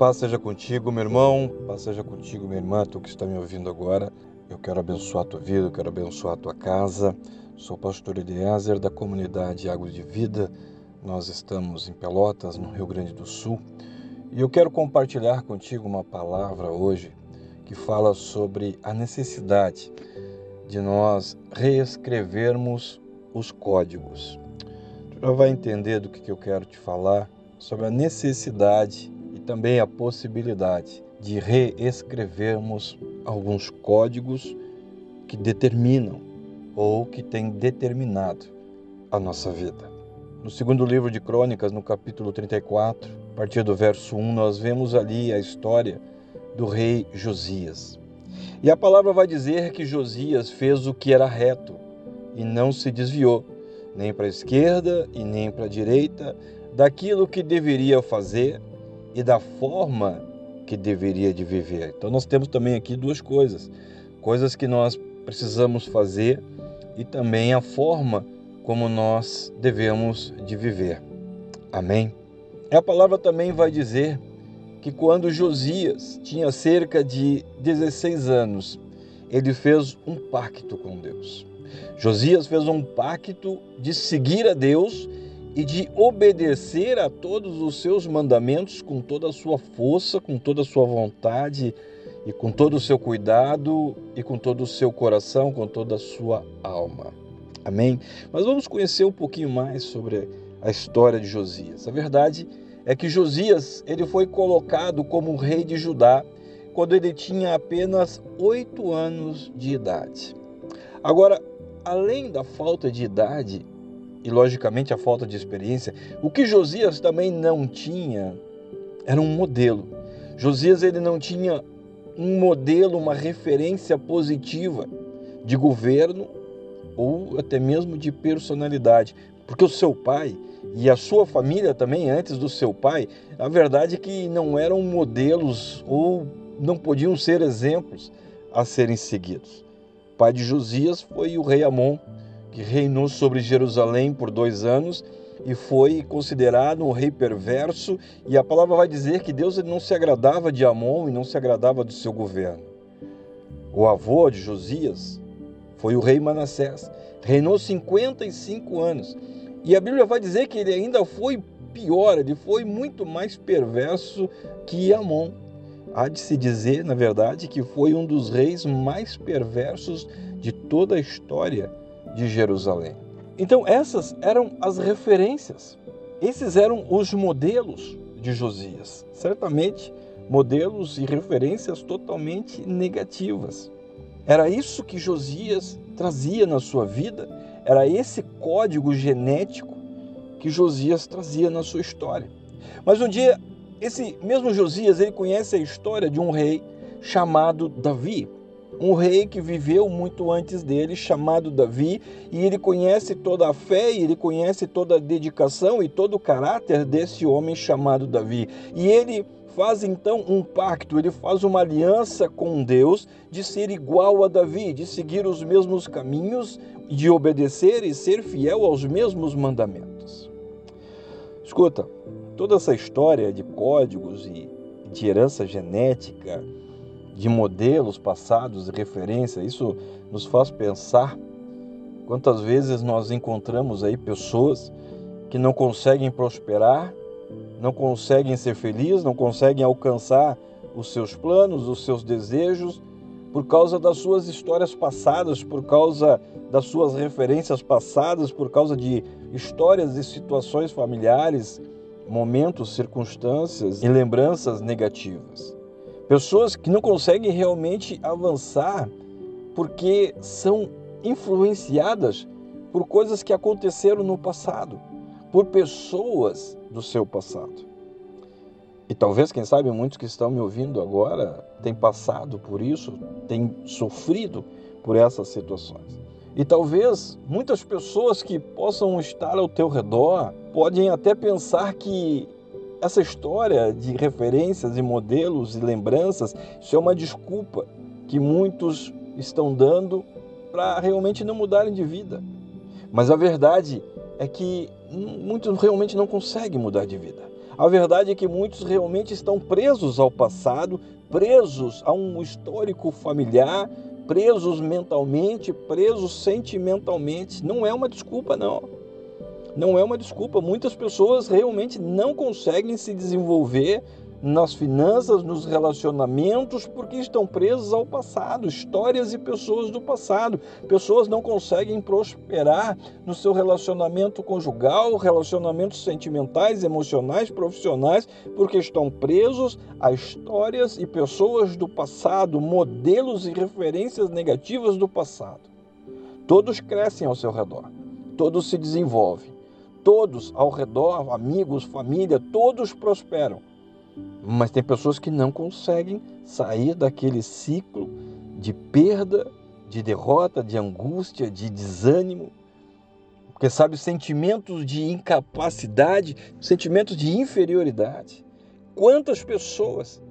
Paz seja contigo, meu irmão, paz seja contigo, minha irmã, tu que está me ouvindo agora. Eu quero abençoar a tua vida, eu quero abençoar a tua casa. Sou pastor Eliezer da comunidade Águas de Vida. Nós estamos em Pelotas, no Rio Grande do Sul. E eu quero compartilhar contigo uma palavra hoje que fala sobre a necessidade de nós reescrevermos os códigos. Tu já vai entender do que eu quero te falar sobre a necessidade também a possibilidade de reescrevermos alguns códigos que determinam ou que têm determinado a nossa vida. No segundo livro de Crônicas, no capítulo 34, a partir do verso 1, nós vemos ali a história do rei Josias. E a palavra vai dizer que Josias fez o que era reto e não se desviou, nem para a esquerda e nem para a direita, daquilo que deveria fazer e da forma que deveria de viver. Então nós temos também aqui duas coisas, coisas que nós precisamos fazer e também a forma como nós devemos de viver. Amém. A palavra também vai dizer que quando Josias tinha cerca de 16 anos, ele fez um pacto com Deus. Josias fez um pacto de seguir a Deus e de obedecer a todos os seus mandamentos com toda a sua força, com toda a sua vontade e com todo o seu cuidado e com todo o seu coração, com toda a sua alma. Amém? Mas vamos conhecer um pouquinho mais sobre a história de Josias. A verdade é que Josias ele foi colocado como rei de Judá quando ele tinha apenas oito anos de idade. Agora, além da falta de idade, e logicamente a falta de experiência, o que Josias também não tinha era um modelo. Josias ele não tinha um modelo, uma referência positiva de governo ou até mesmo de personalidade, porque o seu pai e a sua família também antes do seu pai, a verdade é que não eram modelos ou não podiam ser exemplos a serem seguidos. O pai de Josias foi o rei Amon, que reinou sobre Jerusalém por dois anos e foi considerado um rei perverso. E a palavra vai dizer que Deus não se agradava de Amon e não se agradava do seu governo. O avô de Josias foi o rei Manassés, reinou 55 anos. E a Bíblia vai dizer que ele ainda foi pior, ele foi muito mais perverso que Amon. Há de se dizer, na verdade, que foi um dos reis mais perversos de toda a história de Jerusalém. Então, essas eram as referências, esses eram os modelos de Josias. Certamente, modelos e referências totalmente negativas. Era isso que Josias trazia na sua vida, era esse código genético que Josias trazia na sua história. Mas um dia, esse mesmo Josias, ele conhece a história de um rei chamado Davi um rei que viveu muito antes dele, chamado Davi, e ele conhece toda a fé, ele conhece toda a dedicação e todo o caráter desse homem chamado Davi. E ele faz então um pacto, ele faz uma aliança com Deus de ser igual a Davi, de seguir os mesmos caminhos, de obedecer e ser fiel aos mesmos mandamentos. Escuta, toda essa história de códigos e de herança genética, de modelos passados e referência, isso nos faz pensar quantas vezes nós encontramos aí pessoas que não conseguem prosperar, não conseguem ser felizes, não conseguem alcançar os seus planos, os seus desejos, por causa das suas histórias passadas, por causa das suas referências passadas, por causa de histórias e situações familiares, momentos, circunstâncias e lembranças negativas. Pessoas que não conseguem realmente avançar porque são influenciadas por coisas que aconteceram no passado, por pessoas do seu passado. E talvez, quem sabe, muitos que estão me ouvindo agora têm passado por isso, têm sofrido por essas situações. E talvez muitas pessoas que possam estar ao teu redor podem até pensar que essa história de referências e modelos e lembranças, isso é uma desculpa que muitos estão dando para realmente não mudarem de vida. Mas a verdade é que muitos realmente não conseguem mudar de vida. A verdade é que muitos realmente estão presos ao passado, presos a um histórico familiar, presos mentalmente, presos sentimentalmente. Não é uma desculpa, não. Não é uma desculpa. Muitas pessoas realmente não conseguem se desenvolver nas finanças, nos relacionamentos, porque estão presos ao passado, histórias e pessoas do passado. Pessoas não conseguem prosperar no seu relacionamento conjugal, relacionamentos sentimentais, emocionais, profissionais, porque estão presos a histórias e pessoas do passado, modelos e referências negativas do passado. Todos crescem ao seu redor, todos se desenvolvem, todos ao redor, amigos, família, todos prosperam mas tem pessoas que não conseguem sair daquele ciclo de perda, de derrota, de angústia, de desânimo. Porque sabe, sentimentos de incapacidade, sentimentos de inferioridade. Quantas pessoas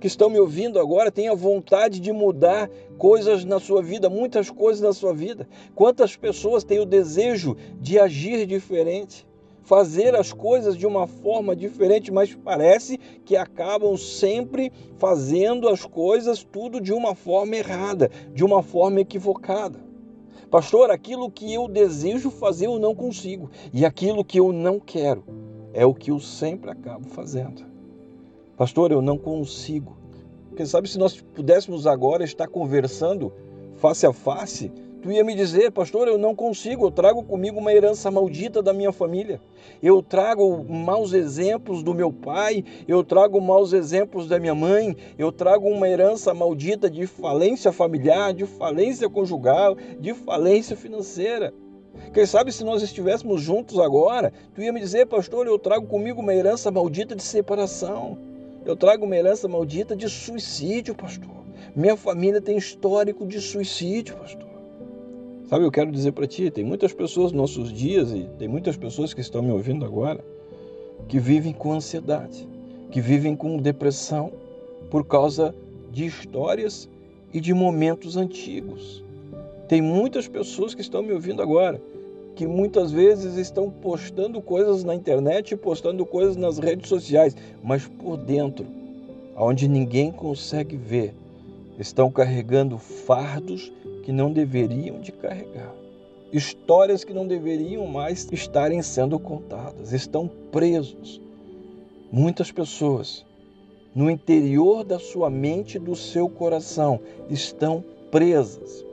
que estão me ouvindo agora têm a vontade de mudar coisas na sua vida, muitas coisas na sua vida? Quantas pessoas têm o desejo de agir diferente? fazer as coisas de uma forma diferente, mas parece que acabam sempre fazendo as coisas tudo de uma forma errada, de uma forma equivocada. Pastor, aquilo que eu desejo fazer eu não consigo, e aquilo que eu não quero é o que eu sempre acabo fazendo. Pastor, eu não consigo. Quem sabe se nós pudéssemos agora estar conversando face a face, Tu ia me dizer, pastor, eu não consigo, eu trago comigo uma herança maldita da minha família. Eu trago maus exemplos do meu pai, eu trago maus exemplos da minha mãe, eu trago uma herança maldita de falência familiar, de falência conjugal, de falência financeira. Quem sabe se nós estivéssemos juntos agora, tu ia me dizer, pastor, eu trago comigo uma herança maldita de separação. Eu trago uma herança maldita de suicídio, pastor. Minha família tem histórico de suicídio, pastor. Sabe, eu quero dizer para ti, tem muitas pessoas nos nossos dias e tem muitas pessoas que estão me ouvindo agora que vivem com ansiedade, que vivem com depressão por causa de histórias e de momentos antigos. Tem muitas pessoas que estão me ouvindo agora que muitas vezes estão postando coisas na internet, postando coisas nas redes sociais, mas por dentro, onde ninguém consegue ver, estão carregando fardos que não deveriam de carregar. Histórias que não deveriam mais estarem sendo contadas, estão presos. Muitas pessoas no interior da sua mente e do seu coração estão presas.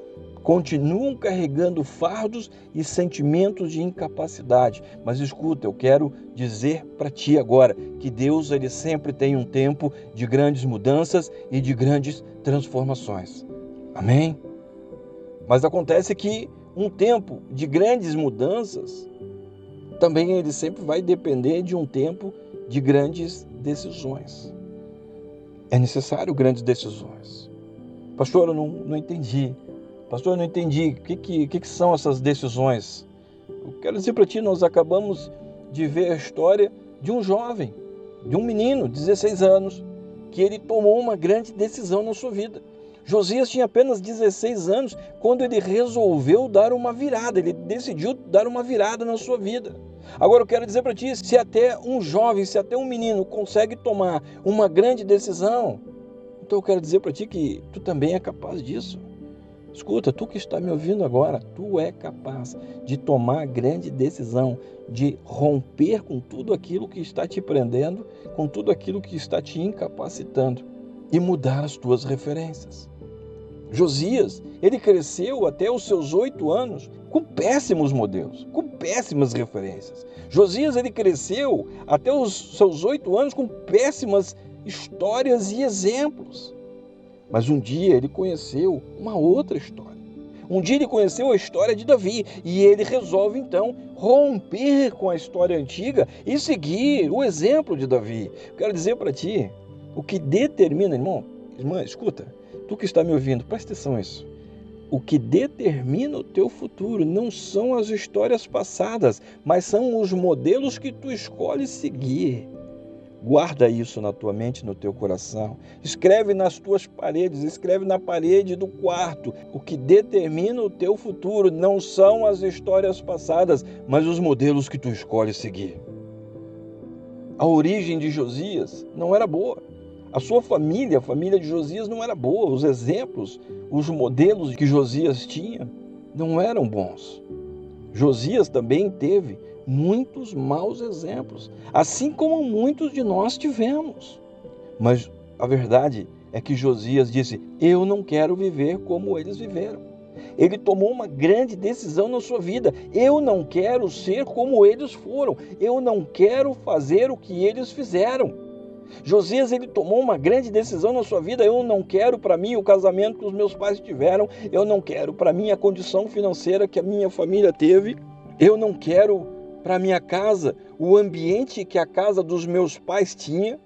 Continuam carregando fardos e sentimentos de incapacidade. Mas escuta, eu quero dizer para ti agora que Deus ele sempre tem um tempo de grandes mudanças e de grandes transformações. Amém? Mas acontece que um tempo de grandes mudanças também ele sempre vai depender de um tempo de grandes decisões. É necessário grandes decisões. Pastor, eu não, não entendi. Pastor, eu não entendi. O que, que, que, que são essas decisões? Eu quero dizer para ti, nós acabamos de ver a história de um jovem, de um menino, 16 anos, que ele tomou uma grande decisão na sua vida. Josias tinha apenas 16 anos quando ele resolveu dar uma virada, ele decidiu dar uma virada na sua vida. Agora eu quero dizer para ti, se até um jovem, se até um menino consegue tomar uma grande decisão, então eu quero dizer para ti que tu também é capaz disso. Escuta, tu que está me ouvindo agora, tu é capaz de tomar grande decisão, de romper com tudo aquilo que está te prendendo, com tudo aquilo que está te incapacitando e mudar as tuas referências. Josias, ele cresceu até os seus oito anos com péssimos modelos, com péssimas referências. Josias, ele cresceu até os seus oito anos com péssimas histórias e exemplos. Mas um dia ele conheceu uma outra história. Um dia ele conheceu a história de Davi e ele resolve então romper com a história antiga e seguir o exemplo de Davi. quero dizer para ti, o que determina, irmão, irmã, escuta, Tu que está me ouvindo, presta atenção nisso. O que determina o teu futuro não são as histórias passadas, mas são os modelos que tu escolhes seguir. Guarda isso na tua mente, no teu coração. Escreve nas tuas paredes, escreve na parede do quarto. O que determina o teu futuro não são as histórias passadas, mas os modelos que tu escolhes seguir. A origem de Josias não era boa. A sua família, a família de Josias, não era boa. Os exemplos, os modelos que Josias tinha não eram bons. Josias também teve muitos maus exemplos, assim como muitos de nós tivemos. Mas a verdade é que Josias disse: Eu não quero viver como eles viveram. Ele tomou uma grande decisão na sua vida. Eu não quero ser como eles foram. Eu não quero fazer o que eles fizeram. Josias ele tomou uma grande decisão na sua vida. Eu não quero para mim o casamento que os meus pais tiveram. Eu não quero para mim a condição financeira que a minha família teve. Eu não quero para minha casa o ambiente que a casa dos meus pais tinha.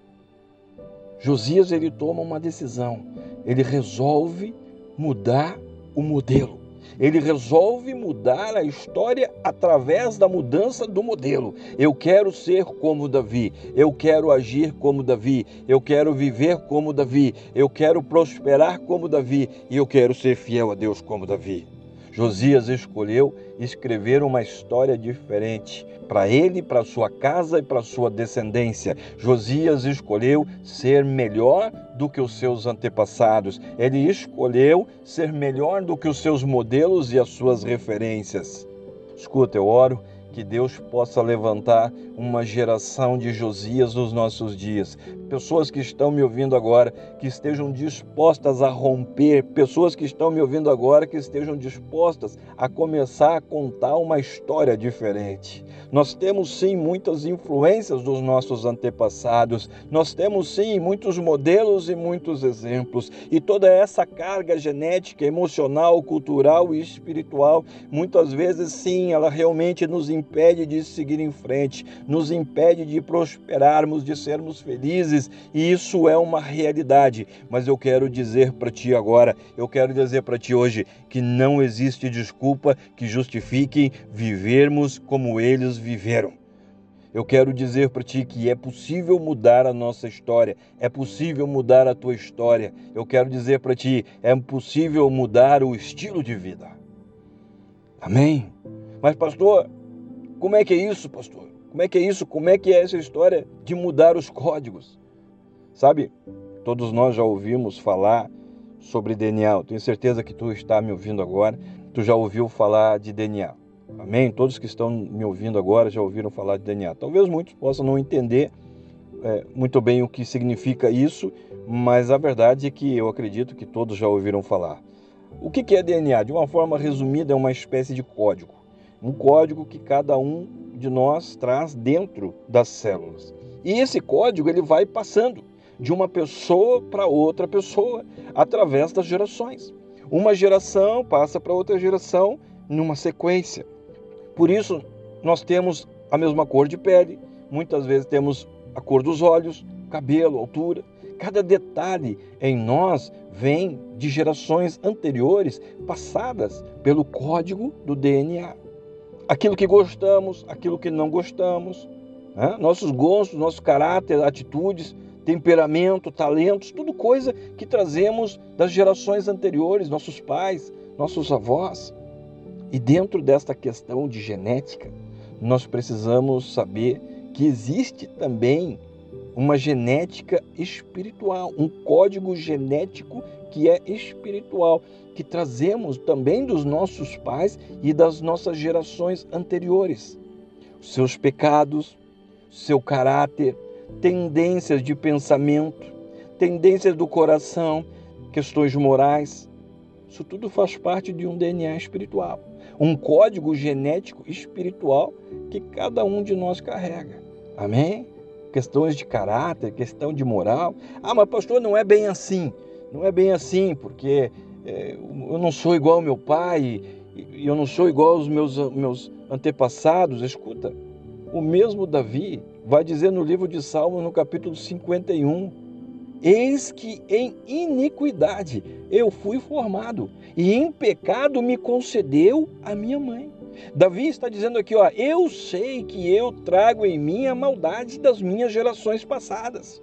Josias ele toma uma decisão. Ele resolve mudar o modelo. Ele resolve mudar a história através da mudança do modelo. Eu quero ser como Davi, eu quero agir como Davi, eu quero viver como Davi, eu quero prosperar como Davi e eu quero ser fiel a Deus como Davi. Josias escolheu escrever uma história diferente para ele, para sua casa e para sua descendência. Josias escolheu ser melhor do que os seus antepassados. Ele escolheu ser melhor do que os seus modelos e as suas referências. Escuta, eu oro que Deus possa levantar uma geração de Josias nos nossos dias. Pessoas que estão me ouvindo agora, que estejam dispostas a romper, pessoas que estão me ouvindo agora, que estejam dispostas a começar a contar uma história diferente. Nós temos sim muitas influências dos nossos antepassados, nós temos sim muitos modelos e muitos exemplos, e toda essa carga genética, emocional, cultural e espiritual, muitas vezes sim, ela realmente nos impede de seguir em frente, nos impede de prosperarmos, de sermos felizes, e isso é uma realidade. Mas eu quero dizer para ti agora, eu quero dizer para ti hoje que não existe desculpa que justifique vivermos como eles viveram. Eu quero dizer para ti que é possível mudar a nossa história, é possível mudar a tua história. Eu quero dizer para ti, é possível mudar o estilo de vida. Amém? Mas, pastor, como é que é isso, pastor? Como é que é isso? Como é que é essa história de mudar os códigos? Sabe, todos nós já ouvimos falar sobre DNA. tenho certeza que tu está me ouvindo agora, tu já ouviu falar de DNA. Amém? Todos que estão me ouvindo agora já ouviram falar de DNA. Talvez muitos possam não entender é, muito bem o que significa isso, mas a verdade é que eu acredito que todos já ouviram falar. O que é DNA? De uma forma resumida, é uma espécie de código. Um código que cada um de nós traz dentro das células. E esse código ele vai passando de uma pessoa para outra pessoa através das gerações. Uma geração passa para outra geração numa sequência. Por isso, nós temos a mesma cor de pele, muitas vezes temos a cor dos olhos, cabelo, altura. Cada detalhe em nós vem de gerações anteriores passadas pelo código do DNA. Aquilo que gostamos, aquilo que não gostamos, né? nossos gostos, nosso caráter, atitudes, temperamento, talentos, tudo coisa que trazemos das gerações anteriores, nossos pais, nossos avós. E dentro desta questão de genética, nós precisamos saber que existe também uma genética espiritual, um código genético que é espiritual, que trazemos também dos nossos pais e das nossas gerações anteriores. Seus pecados, seu caráter, tendências de pensamento, tendências do coração, questões morais, isso tudo faz parte de um DNA espiritual um código genético espiritual que cada um de nós carrega. Amém? Questões de caráter, questão de moral. Ah, mas pastor, não é bem assim. Não é bem assim, porque é, eu não sou igual ao meu pai, e eu não sou igual aos meus, meus antepassados. Escuta, o mesmo Davi vai dizer no livro de Salmos, no capítulo 51, Eis que em iniquidade eu fui formado, e em pecado me concedeu a minha mãe. Davi está dizendo aqui, ó, eu sei que eu trago em mim a maldade das minhas gerações passadas.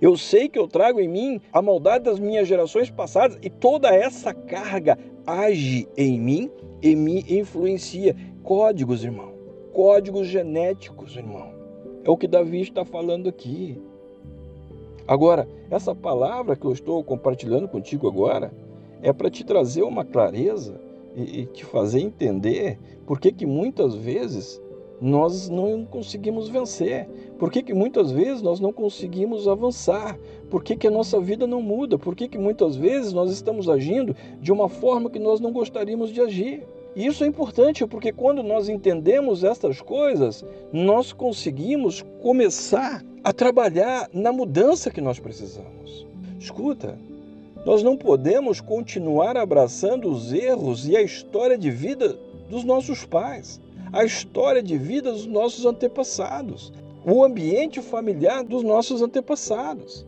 Eu sei que eu trago em mim a maldade das minhas gerações passadas e toda essa carga age em mim e me influencia. Códigos, irmão. Códigos genéticos, irmão. É o que Davi está falando aqui. Agora, essa palavra que eu estou compartilhando contigo agora é para te trazer uma clareza e, te fazer entender por que, que muitas vezes nós não conseguimos vencer? Por que, que muitas vezes nós não conseguimos avançar? Por que, que a nossa vida não muda? Por que, que muitas vezes nós estamos agindo de uma forma que nós não gostaríamos de agir? E isso é importante porque quando nós entendemos estas coisas, nós conseguimos começar a trabalhar na mudança que nós precisamos. Escuta, nós não podemos continuar abraçando os erros e a história de vida dos nossos pais, a história de vida dos nossos antepassados, o ambiente familiar dos nossos antepassados.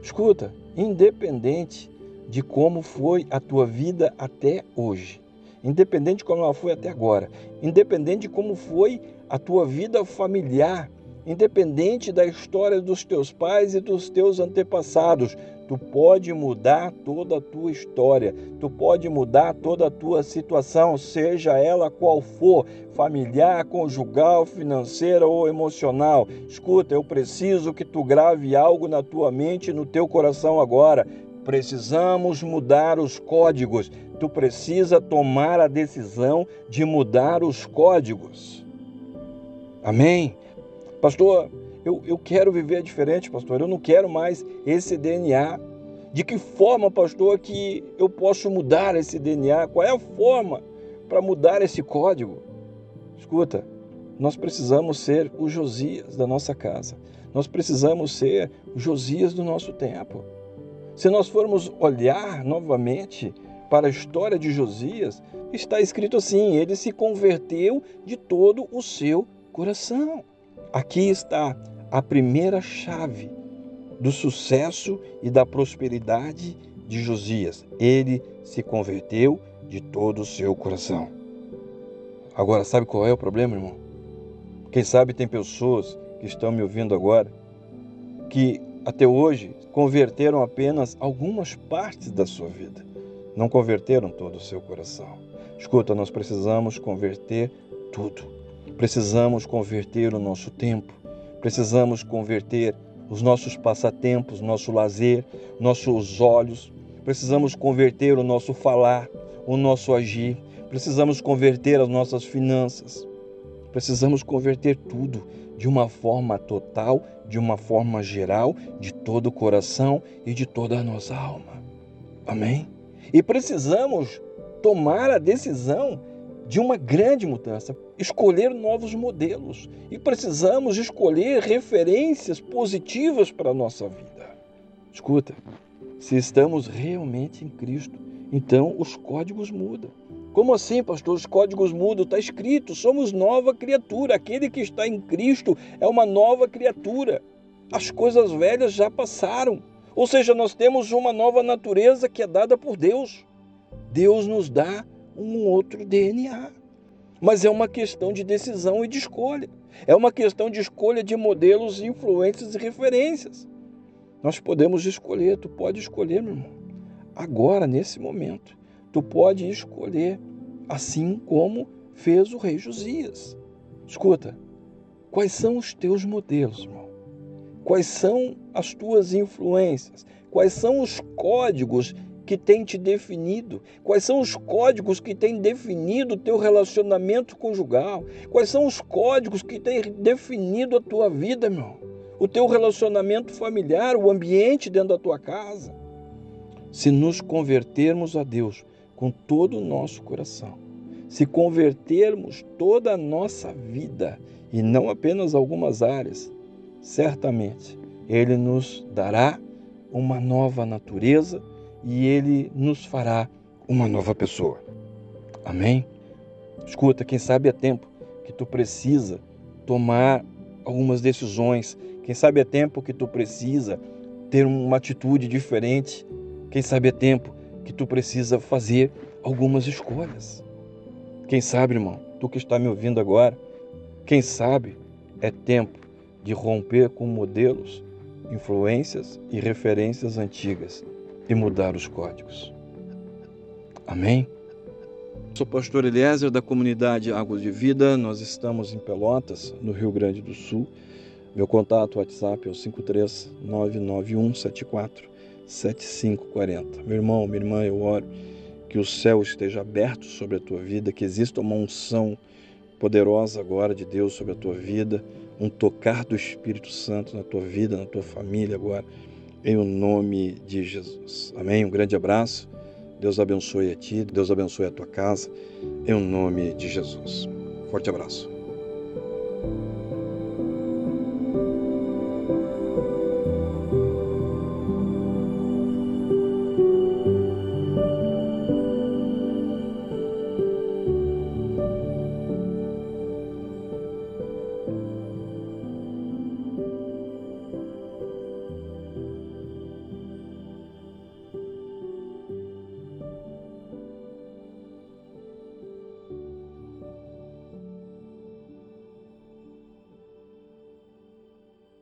Escuta, independente de como foi a tua vida até hoje, independente de como ela foi até agora, independente de como foi a tua vida familiar, independente da história dos teus pais e dos teus antepassados, Tu pode mudar toda a tua história, tu pode mudar toda a tua situação, seja ela qual for, familiar, conjugal, financeira ou emocional. Escuta, eu preciso que tu grave algo na tua mente e no teu coração agora. Precisamos mudar os códigos. Tu precisa tomar a decisão de mudar os códigos. Amém? Pastor, eu, eu quero viver diferente, pastor. Eu não quero mais esse DNA. De que forma, pastor, que eu posso mudar esse DNA? Qual é a forma para mudar esse código? Escuta, nós precisamos ser o Josias da nossa casa. Nós precisamos ser o Josias do nosso tempo. Se nós formos olhar novamente para a história de Josias, está escrito assim: ele se converteu de todo o seu coração. Aqui está a primeira chave do sucesso e da prosperidade de Josias. Ele se converteu de todo o seu coração. Agora, sabe qual é o problema, irmão? Quem sabe tem pessoas que estão me ouvindo agora que até hoje converteram apenas algumas partes da sua vida, não converteram todo o seu coração. Escuta, nós precisamos converter tudo. Precisamos converter o nosso tempo, Precisamos converter os nossos passatempos, nosso lazer, nossos olhos. Precisamos converter o nosso falar, o nosso agir. Precisamos converter as nossas finanças. Precisamos converter tudo de uma forma total, de uma forma geral, de todo o coração e de toda a nossa alma. Amém? E precisamos tomar a decisão de uma grande mudança, escolher novos modelos e precisamos escolher referências positivas para a nossa vida. Escuta, se estamos realmente em Cristo, então os códigos mudam. Como assim, pastor? Os códigos mudam? Está escrito: somos nova criatura. Aquele que está em Cristo é uma nova criatura. As coisas velhas já passaram. Ou seja, nós temos uma nova natureza que é dada por Deus. Deus nos dá um outro DNA. Mas é uma questão de decisão e de escolha. É uma questão de escolha de modelos, influências e referências. Nós podemos escolher, tu pode escolher, meu irmão. Agora, nesse momento, tu pode escolher, assim como fez o rei Josias. Escuta, quais são os teus modelos, irmão? Quais são as tuas influências? Quais são os códigos que tem te definido? Quais são os códigos que têm definido o teu relacionamento conjugal? Quais são os códigos que têm definido a tua vida, meu? O teu relacionamento familiar, o ambiente dentro da tua casa? Se nos convertermos a Deus com todo o nosso coração, se convertermos toda a nossa vida e não apenas algumas áreas, certamente Ele nos dará uma nova natureza e Ele nos fará uma nova pessoa. Amém? Escuta, quem sabe é tempo que tu precisa tomar algumas decisões. Quem sabe é tempo que tu precisa ter uma atitude diferente. Quem sabe é tempo que tu precisa fazer algumas escolhas. Quem sabe, irmão, tu que está me ouvindo agora, quem sabe é tempo de romper com modelos, influências e referências antigas e mudar os códigos. Amém? Sou pastor Eliezer da comunidade Águas de Vida. Nós estamos em Pelotas, no Rio Grande do Sul. Meu contato WhatsApp é o 53991747540. Meu irmão, minha irmã, eu oro que o céu esteja aberto sobre a tua vida, que exista uma unção poderosa agora de Deus sobre a tua vida, um tocar do Espírito Santo na tua vida, na tua família agora, em o nome de Jesus. Amém? Um grande abraço. Deus abençoe a ti, Deus abençoe a tua casa, em o nome de Jesus. Forte abraço.